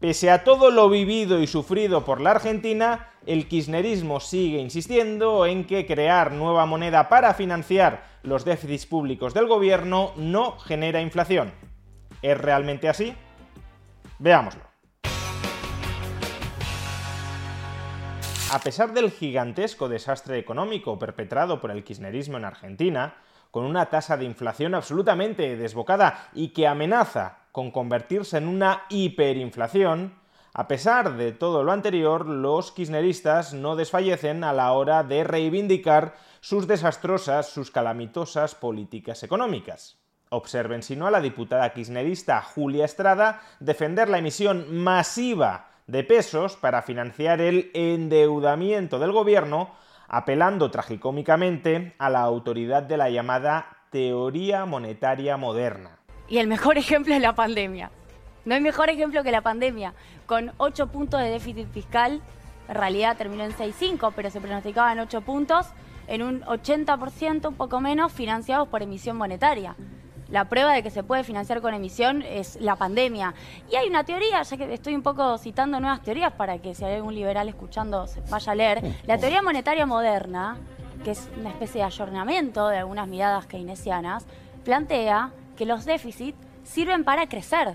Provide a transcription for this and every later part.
Pese a todo lo vivido y sufrido por la Argentina, el kirchnerismo sigue insistiendo en que crear nueva moneda para financiar los déficits públicos del gobierno no genera inflación. ¿Es realmente así? Veámoslo. A pesar del gigantesco desastre económico perpetrado por el kirchnerismo en Argentina, con una tasa de inflación absolutamente desbocada y que amenaza con convertirse en una hiperinflación, a pesar de todo lo anterior, los kirchneristas no desfallecen a la hora de reivindicar sus desastrosas, sus calamitosas políticas económicas. Observen si no a la diputada kirchnerista Julia Estrada defender la emisión masiva de pesos para financiar el endeudamiento del gobierno, apelando tragicómicamente a la autoridad de la llamada teoría monetaria moderna. Y el mejor ejemplo es la pandemia. No hay mejor ejemplo que la pandemia. Con 8 puntos de déficit fiscal, en realidad terminó en 6,5, pero se pronosticaban 8 puntos, en un 80%, un poco menos, financiados por emisión monetaria. La prueba de que se puede financiar con emisión es la pandemia. Y hay una teoría, ya que estoy un poco citando nuevas teorías para que si hay algún liberal escuchando vaya a leer. La teoría monetaria moderna, que es una especie de ayornamiento de algunas miradas keynesianas, plantea que los déficits sirven para crecer.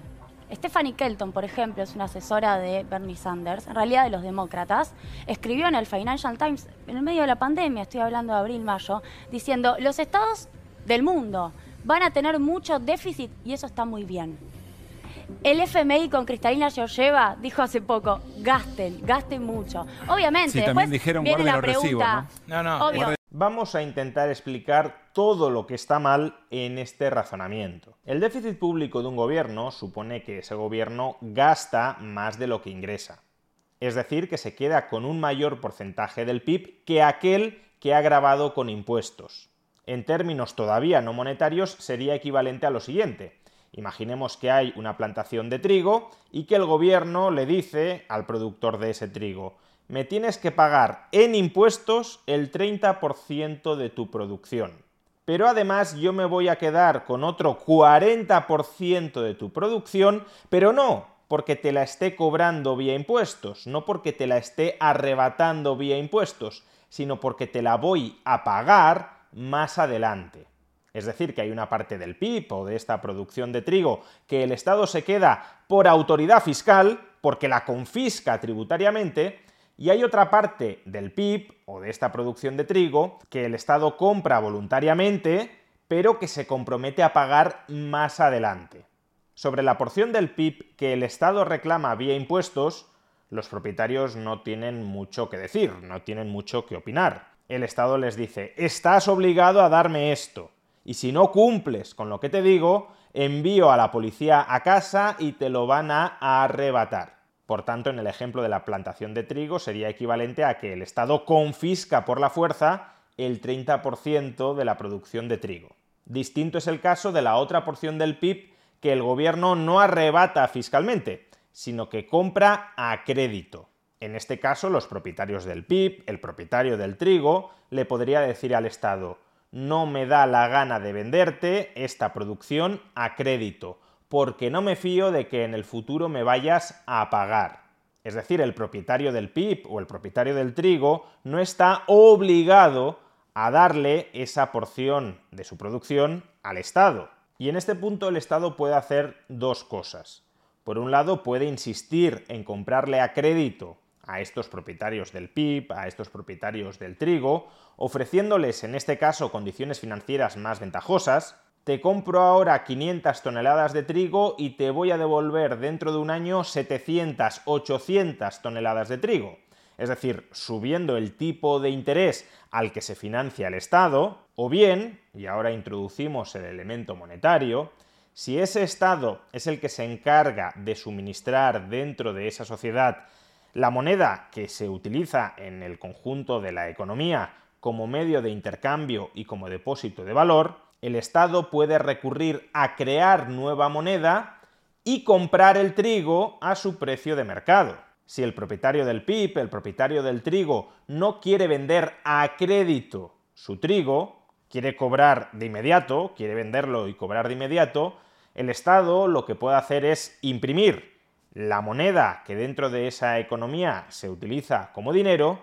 Stephanie Kelton, por ejemplo, es una asesora de Bernie Sanders, en realidad de los demócratas, escribió en el Financial Times, en el medio de la pandemia, estoy hablando de abril-mayo, diciendo, los estados del mundo van a tener mucho déficit y eso está muy bien. El FMI con Cristalina Georgieva dijo hace poco, gasten, gasten mucho. Obviamente, Sí, después también dijeron, viene la pregunta, ¿no? No, no, obvio, Vamos a intentar explicar todo lo que está mal en este razonamiento. El déficit público de un gobierno supone que ese gobierno gasta más de lo que ingresa. Es decir, que se queda con un mayor porcentaje del PIB que aquel que ha grabado con impuestos. En términos todavía no monetarios sería equivalente a lo siguiente. Imaginemos que hay una plantación de trigo y que el gobierno le dice al productor de ese trigo, me tienes que pagar en impuestos el 30% de tu producción. Pero además yo me voy a quedar con otro 40% de tu producción, pero no porque te la esté cobrando vía impuestos, no porque te la esté arrebatando vía impuestos, sino porque te la voy a pagar más adelante. Es decir, que hay una parte del PIB o de esta producción de trigo que el Estado se queda por autoridad fiscal, porque la confisca tributariamente, y hay otra parte del PIB o de esta producción de trigo que el Estado compra voluntariamente, pero que se compromete a pagar más adelante. Sobre la porción del PIB que el Estado reclama vía impuestos, los propietarios no tienen mucho que decir, no tienen mucho que opinar. El Estado les dice, estás obligado a darme esto, y si no cumples con lo que te digo, envío a la policía a casa y te lo van a arrebatar. Por tanto, en el ejemplo de la plantación de trigo sería equivalente a que el Estado confisca por la fuerza el 30% de la producción de trigo. Distinto es el caso de la otra porción del PIB que el gobierno no arrebata fiscalmente, sino que compra a crédito. En este caso, los propietarios del PIB, el propietario del trigo, le podría decir al Estado, no me da la gana de venderte esta producción a crédito, porque no me fío de que en el futuro me vayas a pagar. Es decir, el propietario del PIB o el propietario del trigo no está obligado a darle esa porción de su producción al Estado. Y en este punto el Estado puede hacer dos cosas. Por un lado, puede insistir en comprarle a crédito a estos propietarios del PIB, a estos propietarios del trigo, ofreciéndoles en este caso condiciones financieras más ventajosas, te compro ahora 500 toneladas de trigo y te voy a devolver dentro de un año 700, 800 toneladas de trigo. Es decir, subiendo el tipo de interés al que se financia el Estado, o bien, y ahora introducimos el elemento monetario, Si ese Estado es el que se encarga de suministrar dentro de esa sociedad la moneda que se utiliza en el conjunto de la economía como medio de intercambio y como depósito de valor, el Estado puede recurrir a crear nueva moneda y comprar el trigo a su precio de mercado. Si el propietario del PIB, el propietario del trigo, no quiere vender a crédito su trigo, quiere cobrar de inmediato, quiere venderlo y cobrar de inmediato, el Estado lo que puede hacer es imprimir la moneda que dentro de esa economía se utiliza como dinero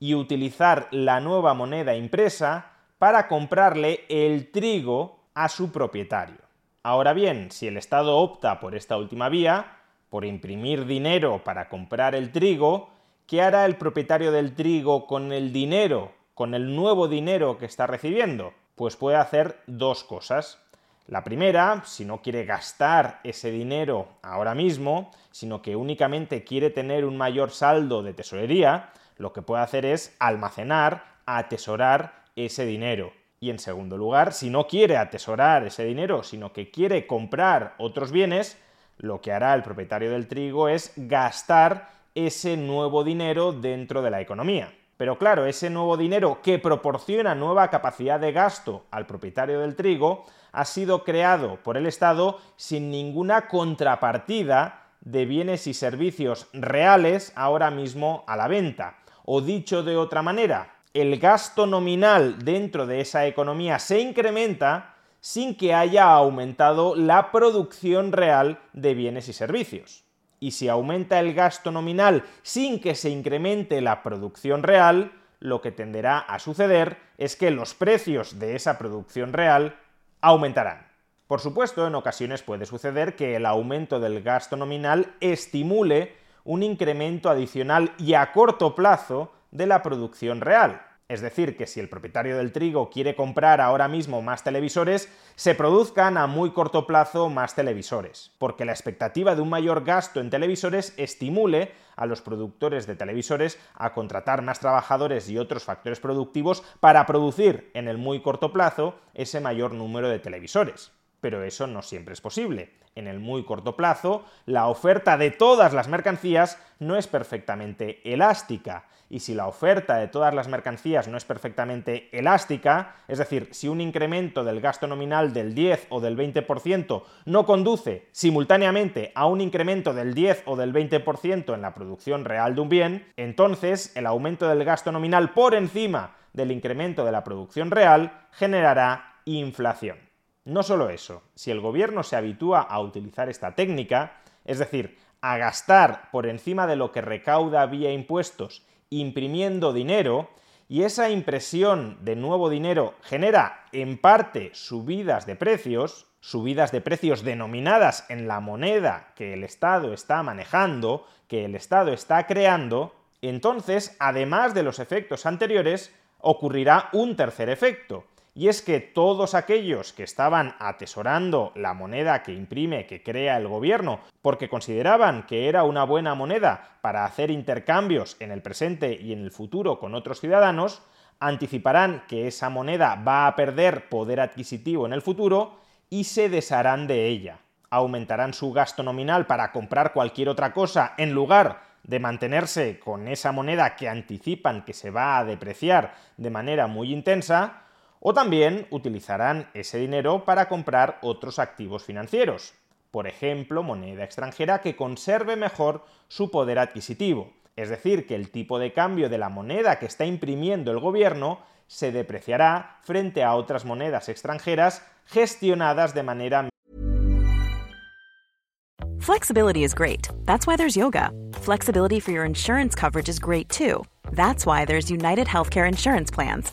y utilizar la nueva moneda impresa para comprarle el trigo a su propietario. Ahora bien, si el Estado opta por esta última vía, por imprimir dinero para comprar el trigo, ¿qué hará el propietario del trigo con el dinero, con el nuevo dinero que está recibiendo? Pues puede hacer dos cosas. La primera, si no quiere gastar ese dinero ahora mismo, sino que únicamente quiere tener un mayor saldo de tesorería, lo que puede hacer es almacenar, atesorar ese dinero. Y en segundo lugar, si no quiere atesorar ese dinero, sino que quiere comprar otros bienes, lo que hará el propietario del trigo es gastar ese nuevo dinero dentro de la economía. Pero claro, ese nuevo dinero que proporciona nueva capacidad de gasto al propietario del trigo ha sido creado por el Estado sin ninguna contrapartida de bienes y servicios reales ahora mismo a la venta. O dicho de otra manera, el gasto nominal dentro de esa economía se incrementa sin que haya aumentado la producción real de bienes y servicios. Y si aumenta el gasto nominal sin que se incremente la producción real, lo que tenderá a suceder es que los precios de esa producción real aumentarán. Por supuesto, en ocasiones puede suceder que el aumento del gasto nominal estimule un incremento adicional y a corto plazo de la producción real. Es decir, que si el propietario del trigo quiere comprar ahora mismo más televisores, se produzcan a muy corto plazo más televisores, porque la expectativa de un mayor gasto en televisores estimule a los productores de televisores a contratar más trabajadores y otros factores productivos para producir en el muy corto plazo ese mayor número de televisores. Pero eso no siempre es posible. En el muy corto plazo, la oferta de todas las mercancías no es perfectamente elástica y si la oferta de todas las mercancías no es perfectamente elástica, es decir, si un incremento del gasto nominal del 10 o del 20% no conduce simultáneamente a un incremento del 10 o del 20% en la producción real de un bien, entonces el aumento del gasto nominal por encima del incremento de la producción real generará inflación. No solo eso, si el gobierno se habitúa a utilizar esta técnica, es decir, a gastar por encima de lo que recauda vía impuestos imprimiendo dinero y esa impresión de nuevo dinero genera en parte subidas de precios, subidas de precios denominadas en la moneda que el Estado está manejando, que el Estado está creando, entonces, además de los efectos anteriores, ocurrirá un tercer efecto, y es que todos aquellos que estaban atesorando la moneda que imprime, que crea el gobierno, porque consideraban que era una buena moneda para hacer intercambios en el presente y en el futuro con otros ciudadanos, anticiparán que esa moneda va a perder poder adquisitivo en el futuro y se desharán de ella. Aumentarán su gasto nominal para comprar cualquier otra cosa en lugar de mantenerse con esa moneda que anticipan que se va a depreciar de manera muy intensa, o también utilizarán ese dinero para comprar otros activos financieros, por ejemplo, moneda extranjera que conserve mejor su poder adquisitivo, es decir, que el tipo de cambio de la moneda que está imprimiendo el gobierno se depreciará frente a otras monedas extranjeras gestionadas de manera Flexibility is great. That's why there's yoga. Flexibility for your insurance coverage is great too. That's why there's United Healthcare insurance plans.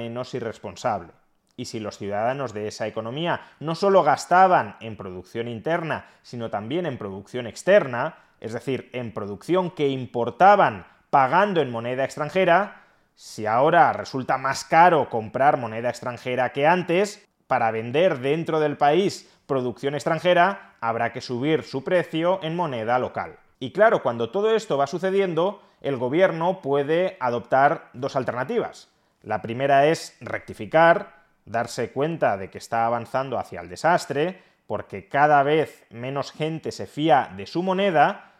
Menos irresponsable. Y si los ciudadanos de esa economía no solo gastaban en producción interna, sino también en producción externa, es decir, en producción que importaban pagando en moneda extranjera, si ahora resulta más caro comprar moneda extranjera que antes, para vender dentro del país producción extranjera, habrá que subir su precio en moneda local. Y claro, cuando todo esto va sucediendo, el gobierno puede adoptar dos alternativas. La primera es rectificar, darse cuenta de que está avanzando hacia el desastre, porque cada vez menos gente se fía de su moneda,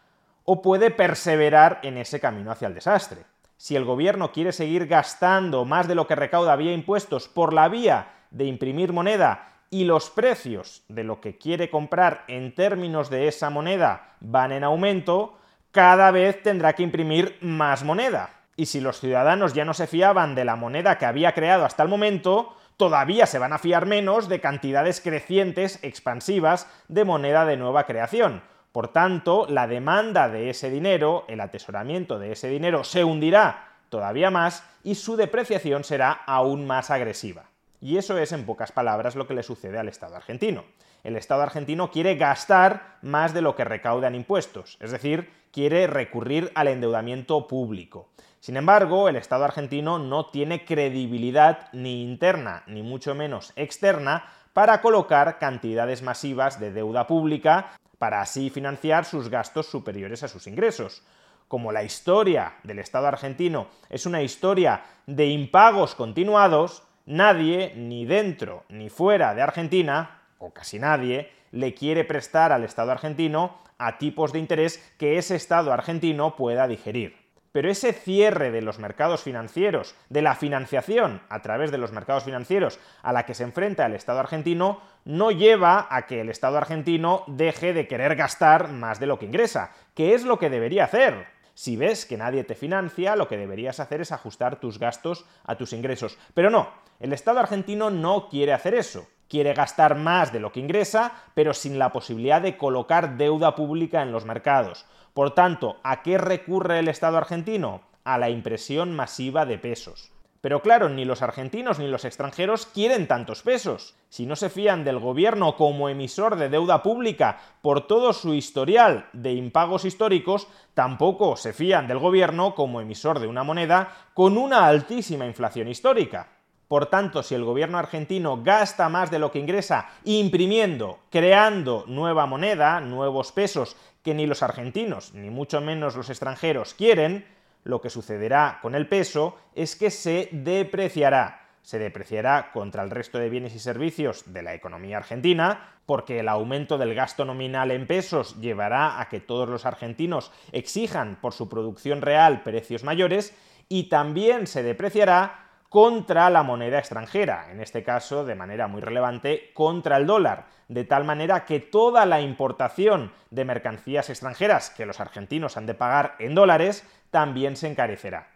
o puede perseverar en ese camino hacia el desastre. Si el gobierno quiere seguir gastando más de lo que recauda vía impuestos por la vía de imprimir moneda y los precios de lo que quiere comprar en términos de esa moneda van en aumento, cada vez tendrá que imprimir más moneda. Y si los ciudadanos ya no se fiaban de la moneda que había creado hasta el momento, todavía se van a fiar menos de cantidades crecientes, expansivas, de moneda de nueva creación. Por tanto, la demanda de ese dinero, el atesoramiento de ese dinero, se hundirá todavía más y su depreciación será aún más agresiva. Y eso es, en pocas palabras, lo que le sucede al Estado argentino. El Estado argentino quiere gastar más de lo que recauda en impuestos, es decir, quiere recurrir al endeudamiento público. Sin embargo, el Estado argentino no tiene credibilidad ni interna, ni mucho menos externa, para colocar cantidades masivas de deuda pública para así financiar sus gastos superiores a sus ingresos. Como la historia del Estado argentino es una historia de impagos continuados, nadie, ni dentro ni fuera de Argentina, o casi nadie, le quiere prestar al Estado argentino a tipos de interés que ese Estado argentino pueda digerir. Pero ese cierre de los mercados financieros, de la financiación a través de los mercados financieros a la que se enfrenta el Estado argentino, no lleva a que el Estado argentino deje de querer gastar más de lo que ingresa, que es lo que debería hacer. Si ves que nadie te financia, lo que deberías hacer es ajustar tus gastos a tus ingresos. Pero no, el Estado argentino no quiere hacer eso. Quiere gastar más de lo que ingresa, pero sin la posibilidad de colocar deuda pública en los mercados. Por tanto, ¿a qué recurre el Estado argentino? A la impresión masiva de pesos. Pero claro, ni los argentinos ni los extranjeros quieren tantos pesos. Si no se fían del gobierno como emisor de deuda pública por todo su historial de impagos históricos, tampoco se fían del gobierno como emisor de una moneda con una altísima inflación histórica. Por tanto, si el gobierno argentino gasta más de lo que ingresa imprimiendo, creando nueva moneda, nuevos pesos que ni los argentinos, ni mucho menos los extranjeros quieren, lo que sucederá con el peso es que se depreciará. Se depreciará contra el resto de bienes y servicios de la economía argentina, porque el aumento del gasto nominal en pesos llevará a que todos los argentinos exijan por su producción real precios mayores, y también se depreciará contra la moneda extranjera, en este caso de manera muy relevante contra el dólar, de tal manera que toda la importación de mercancías extranjeras que los argentinos han de pagar en dólares también se encarecerá.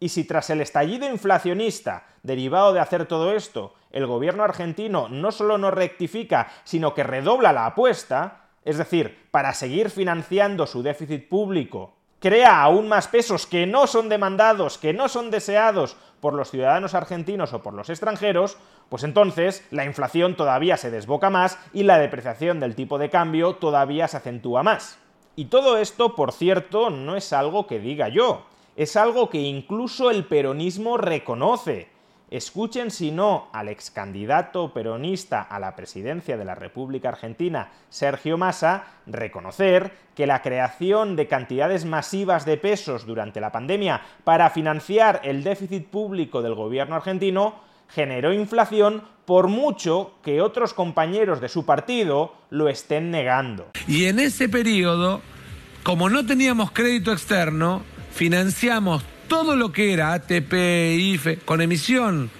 Y si tras el estallido inflacionista derivado de hacer todo esto, el gobierno argentino no solo no rectifica, sino que redobla la apuesta, es decir, para seguir financiando su déficit público crea aún más pesos que no son demandados, que no son deseados por los ciudadanos argentinos o por los extranjeros, pues entonces la inflación todavía se desboca más y la depreciación del tipo de cambio todavía se acentúa más. Y todo esto, por cierto, no es algo que diga yo. Es algo que incluso el peronismo reconoce. Escuchen si no al ex candidato peronista a la presidencia de la República Argentina, Sergio Massa, reconocer que la creación de cantidades masivas de pesos durante la pandemia para financiar el déficit público del gobierno argentino generó inflación por mucho que otros compañeros de su partido lo estén negando. Y en ese periodo, como no teníamos crédito externo, financiamos todo lo que era ATP, IFE, con emisión.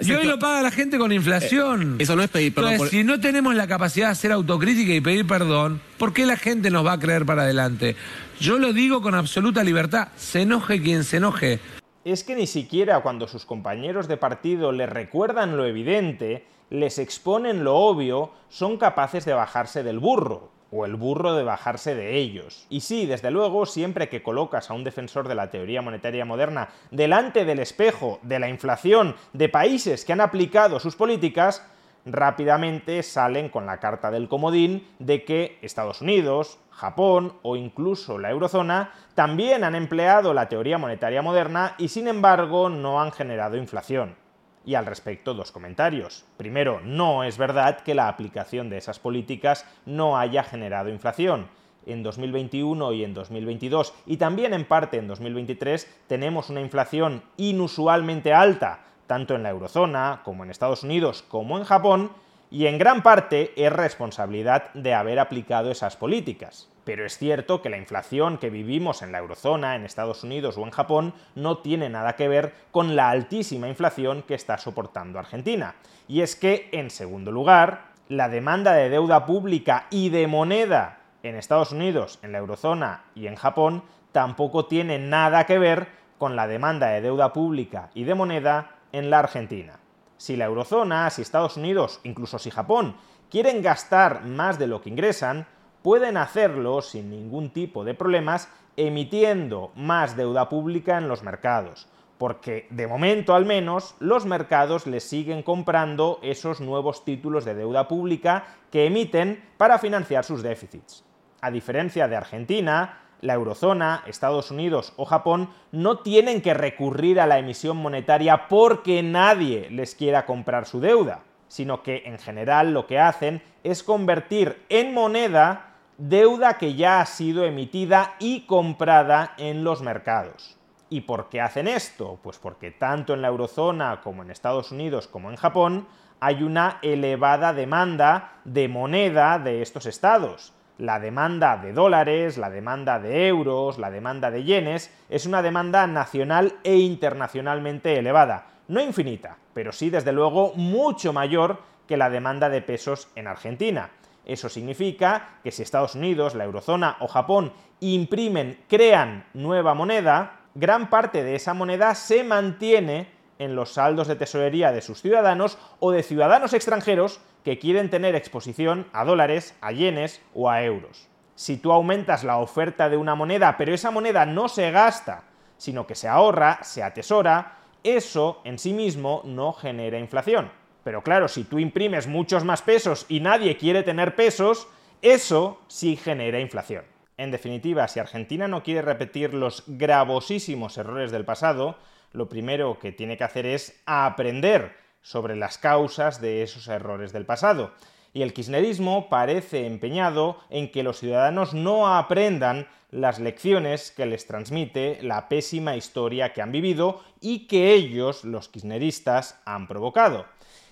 y hoy lo paga la gente con inflación. Eh, eso no es pedir perdón. Entonces, si no tenemos la capacidad de hacer autocrítica y pedir perdón, ¿por qué la gente nos va a creer para adelante? Yo lo digo con absoluta libertad, se enoje quien se enoje. Es que ni siquiera cuando sus compañeros de partido les recuerdan lo evidente, les exponen lo obvio, son capaces de bajarse del burro o el burro de bajarse de ellos. Y sí, desde luego, siempre que colocas a un defensor de la teoría monetaria moderna delante del espejo de la inflación de países que han aplicado sus políticas, rápidamente salen con la carta del comodín de que Estados Unidos, Japón o incluso la eurozona también han empleado la teoría monetaria moderna y sin embargo no han generado inflación. Y al respecto, dos comentarios. Primero, no es verdad que la aplicación de esas políticas no haya generado inflación. En 2021 y en 2022, y también en parte en 2023, tenemos una inflación inusualmente alta, tanto en la eurozona como en Estados Unidos como en Japón, y en gran parte es responsabilidad de haber aplicado esas políticas. Pero es cierto que la inflación que vivimos en la eurozona, en Estados Unidos o en Japón no tiene nada que ver con la altísima inflación que está soportando Argentina. Y es que, en segundo lugar, la demanda de deuda pública y de moneda en Estados Unidos, en la eurozona y en Japón tampoco tiene nada que ver con la demanda de deuda pública y de moneda en la Argentina si la eurozona, si Estados Unidos, incluso si Japón, quieren gastar más de lo que ingresan, pueden hacerlo sin ningún tipo de problemas emitiendo más deuda pública en los mercados, porque de momento al menos los mercados les siguen comprando esos nuevos títulos de deuda pública que emiten para financiar sus déficits. A diferencia de Argentina, la eurozona, Estados Unidos o Japón no tienen que recurrir a la emisión monetaria porque nadie les quiera comprar su deuda, sino que en general lo que hacen es convertir en moneda deuda que ya ha sido emitida y comprada en los mercados. ¿Y por qué hacen esto? Pues porque tanto en la eurozona como en Estados Unidos como en Japón hay una elevada demanda de moneda de estos estados la demanda de dólares, la demanda de euros, la demanda de yenes, es una demanda nacional e internacionalmente elevada. No infinita, pero sí desde luego mucho mayor que la demanda de pesos en Argentina. Eso significa que si Estados Unidos, la eurozona o Japón imprimen, crean nueva moneda, gran parte de esa moneda se mantiene en los saldos de tesorería de sus ciudadanos o de ciudadanos extranjeros que quieren tener exposición a dólares, a yenes o a euros. Si tú aumentas la oferta de una moneda, pero esa moneda no se gasta, sino que se ahorra, se atesora, eso en sí mismo no genera inflación. Pero claro, si tú imprimes muchos más pesos y nadie quiere tener pesos, eso sí genera inflación. En definitiva, si Argentina no quiere repetir los gravosísimos errores del pasado, lo primero que tiene que hacer es aprender sobre las causas de esos errores del pasado. Y el kirchnerismo parece empeñado en que los ciudadanos no aprendan las lecciones que les transmite la pésima historia que han vivido y que ellos, los kirchneristas, han provocado.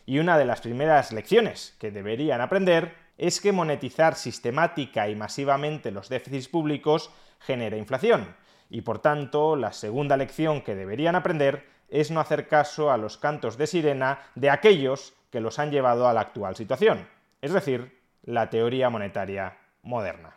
Y una de las primeras lecciones que deberían aprender es que monetizar sistemática y masivamente los déficits públicos genera inflación. Y por tanto, la segunda lección que deberían aprender es no hacer caso a los cantos de sirena de aquellos que los han llevado a la actual situación, es decir, la teoría monetaria moderna.